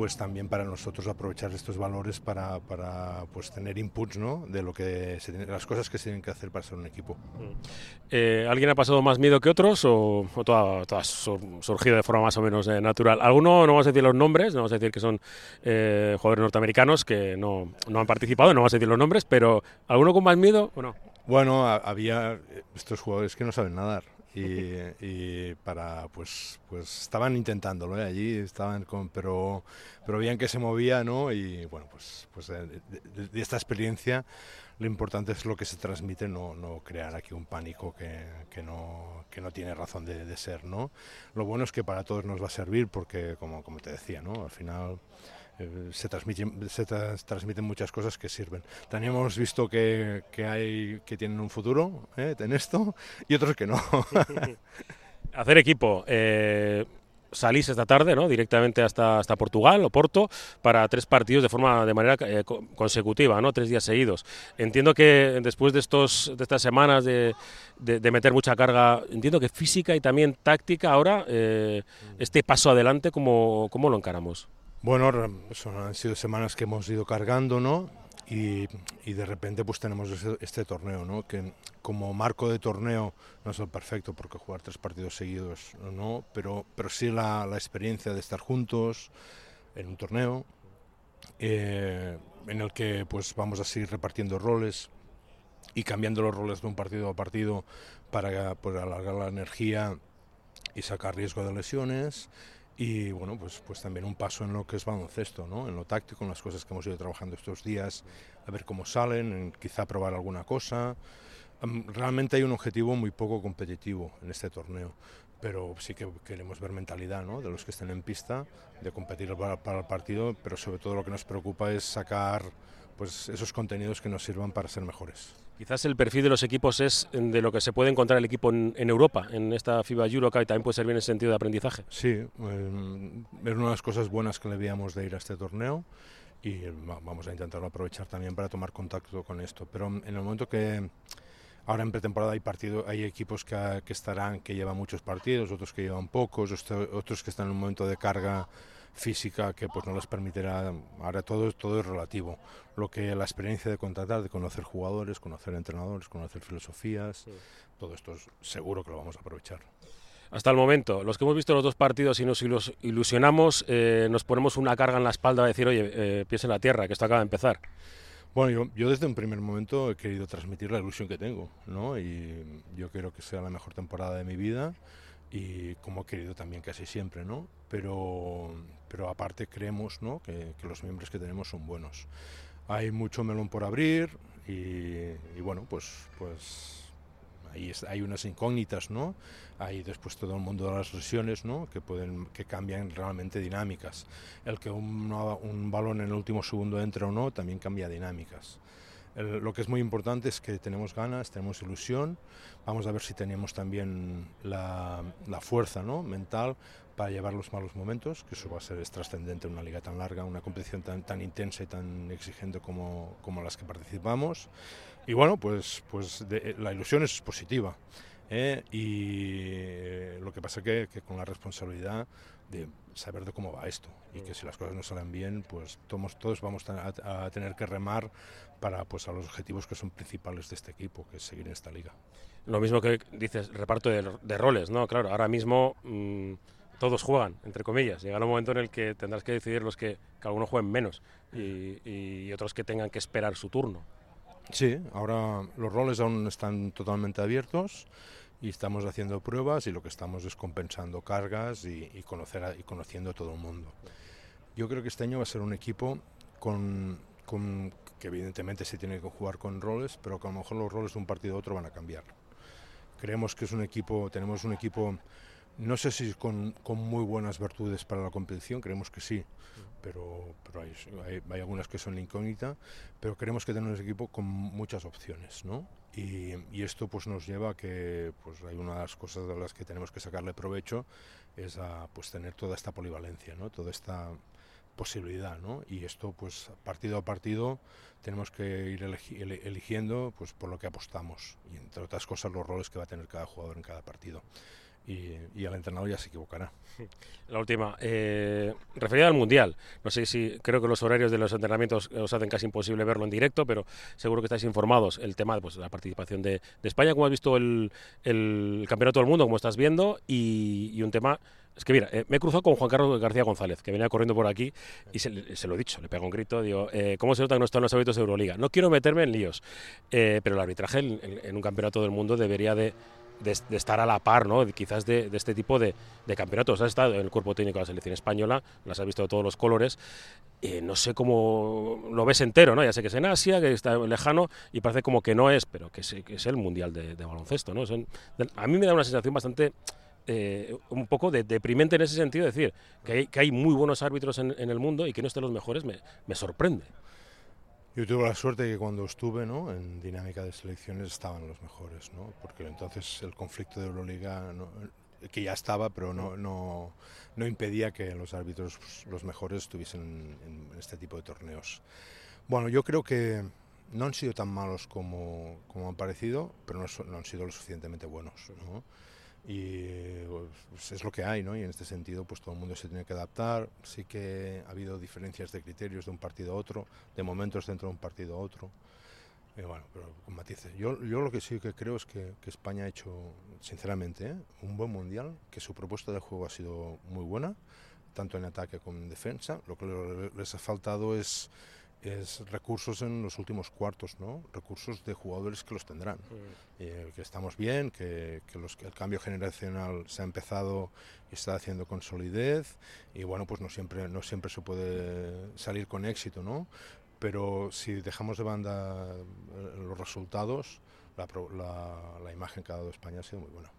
pues también para nosotros aprovechar estos valores para, para pues tener inputs ¿no? de lo que se tiene, las cosas que se tienen que hacer para ser un equipo. Eh, ¿Alguien ha pasado más miedo que otros o, o ha surgido de forma más o menos eh, natural? Alguno, no vamos a decir los nombres, no vamos a decir que son eh, jugadores norteamericanos que no, no, han participado, no vamos a decir los nombres, pero ¿alguno con más miedo o no? Bueno, había estos jugadores que no saben nadar y, y, para pues pues estaban intentándolo ¿eh? allí estaban con pero pero veían que se movía no y bueno pues pues de, de, de, esta experiencia lo importante es lo que se transmite no, no crear aquí un pánico que, que, no, que no tiene razón de, de, ser no lo bueno es que para todos nos va a servir porque como, como te decía no al final eh, se, transmiten, se tra transmiten muchas cosas que sirven. También hemos visto que, que hay que tienen un futuro ¿eh? en esto y otros que no. Hacer equipo. Eh, salís esta tarde, ¿no? Directamente hasta, hasta Portugal o Porto para tres partidos de forma de manera eh, consecutiva, ¿no? Tres días seguidos. Entiendo que después de estos de estas semanas de, de, de meter mucha carga, entiendo que física y también táctica ahora eh, este paso adelante, ¿cómo, cómo lo encaramos? Bueno, son, han sido semanas que hemos ido cargando, ¿no? Y, y, de repente pues tenemos este, este, torneo, ¿no? Que como marco de torneo no es el perfecto porque jugar tres partidos seguidos, ¿no? Pero, pero sí la, la experiencia de estar juntos en un torneo eh, en el que pues vamos a seguir repartiendo roles y cambiando los roles de un partido a partido para pues, alargar la energía y sacar riesgo de lesiones y bueno, pues, pues también un paso en lo que es baloncesto, ¿no? en lo táctico, en las cosas que hemos ido trabajando estos días, a ver cómo salen, en quizá probar alguna cosa. Realmente hay un objetivo muy poco competitivo en este torneo, pero sí que queremos ver mentalidad ¿no? de los que estén en pista, de competir para, para el partido, pero sobre todo lo que nos preocupa es sacar pues, esos contenidos que nos sirvan para ser mejores. Quizás el perfil de los equipos es de lo que se puede encontrar el equipo en, Europa, en esta FIBA Eurocup, y también puede servir en ese sentido de aprendizaje. Sí, eh, es una de las cosas buenas que le veíamos de ir a este torneo y vamos a intentarlo aprovechar también para tomar contacto con esto. Pero en el momento que ahora en pretemporada hay partido, hay equipos que estarán, que llevan muchos partidos, otros que llevan pocos, otros que están en un momento de carga física que pues no les permitirá ahora todo todo es relativo lo que la experiencia de contratar de conocer jugadores conocer entrenadores conocer filosofías sí. todo esto es seguro que lo vamos a aprovechar hasta el momento los que hemos visto los dos partidos y nos ilusionamos eh, nos ponemos una carga en la espalda de decir oye eh, pies en la tierra que esto acaba de empezar bueno, yo, yo, desde un primer momento he querido transmitir la ilusión que tengo, ¿no? Y yo quiero que sea la mejor temporada de mi vida y como he querido también casi siempre, ¿no? Pero, pero aparte creemos ¿no? que, que, los miembros que tenemos son buenos. Hay mucho melón por abrir y, y bueno, pues, pues ahí es, hay unas incógnitas, ¿no? Hay después todo el mundo de las lesiones, ¿no? Que pueden, que cambian realmente dinámicas. El que un, un balón en el último segundo entre o no también cambia dinámicas. Lo que es muy importante es que tenemos ganas, tenemos ilusión, vamos a ver si tenemos también la, la fuerza ¿no? mental para llevar los malos momentos, que eso va a ser trascendente en una liga tan larga, una competición tan, tan intensa y tan exigente como, como las que participamos. Y bueno, pues, pues la ilusión es positiva. ¿Eh? Y lo que pasa que, que con la responsabilidad de saber de cómo va esto y que si las cosas no salen bien, pues todos, todos vamos a, tener que remar para pues a los objetivos que son principales de este equipo, que es seguir en esta liga. Lo mismo que dices, reparto de, de roles, ¿no? Claro, ahora mismo mmm, todos juegan, entre comillas. Llegará un momento en el que tendrás que decidir los que, que algunos jueguen menos y, y otros que tengan que esperar su turno. Sí, ahora los roles aún están totalmente abiertos y estamos haciendo pruebas y lo que estamos es compensando cargas y, conocer a, y conociendo a todo el mundo. Yo creo que este año va a ser un equipo con, con, que evidentemente se tiene que jugar con roles, pero que a lo mejor los roles de un partido a otro van a cambiar. Creemos que es un equipo, tenemos un equipo, no sé si con, con muy buenas virtudes para la competición, creemos que sí, pero, pero hay, hay, algunas que son incógnita, pero creemos que tenemos equipo con muchas opciones, ¿no? Y, y, esto pues nos lleva a que pues hay una de las cosas de las que tenemos que sacarle provecho es pues tener toda esta polivalencia, ¿no? Toda esta posibilidad, ¿no? Y esto pues partido a partido tenemos que ir eligiendo pues por lo que apostamos y entre otras cosas los roles que va a tener cada jugador en cada partido. Y, y el entrenador ya se equivocará. La última, eh, referida al Mundial. No sé si creo que los horarios de los entrenamientos os hacen casi imposible verlo en directo, pero seguro que estáis informados. El tema de pues, la participación de, España, cómo has visto el, el, Campeonato del Mundo, como estás viendo, y, un tema. Es que mira, eh, me he cruzado con Juan Carlos García González, que venía corriendo por aquí, y se, lo he dicho, le pego un grito, digo, eh, ¿cómo se nota que no están los hábitos de Euroliga? No quiero meterme en líos, eh, pero el arbitraje en un campeonato del mundo debería de de, estar a la par, ¿no? quizás de, este tipo de, campeonatos. Has estado en el cuerpo técnico de la selección española, las has visto de todos los colores. Eh, no sé cómo lo ves entero, ¿no? Ya sé que es en Asia, que está lejano y parece como que no es, pero que es, el mundial de, baloncesto, ¿no? a mí me da una sensación bastante eh, un poco de, deprimente en ese sentido, decir que hay, muy buenos árbitros en, el mundo y que no estén los mejores me, me sorprende. Yo tuve la suerte de que cuando estuve ¿no? en dinámica de selecciones estaban los mejores, ¿no? porque entonces el conflicto de Euroliga, que ya estaba, pero no, no, no impedía que los árbitros, pues, los mejores, estuviesen en, este tipo de torneos. Bueno, yo creo que no han sido tan malos como, como han parecido, pero no, no han sido lo suficientemente buenos. ¿no? Y pues, es lo que hay, ¿no? Y en este sentido, pues todo el mundo se tiene que adaptar. Sí que ha habido diferencias de criterios de un partido a otro, de momentos dentro de un partido a otro. Y bueno, pero con matices. Yo, yo lo que sí que creo es que, que España ha hecho, sinceramente, ¿eh? un buen mundial, que su propuesta de juego ha sido muy buena, tanto en ataque como en defensa. Lo que les ha faltado es es recursos en los últimos cuartos, ¿no? Recursos de jugadores que los tendrán. Eh, que estamos bien, que, que, los, el cambio generacional se ha empezado y está haciendo con solidez y bueno, pues no siempre, no siempre se puede salir con éxito, ¿no? Pero si dejamos de banda eh, los resultados, la, la, la imagen que ha dado España ha sido muy buena.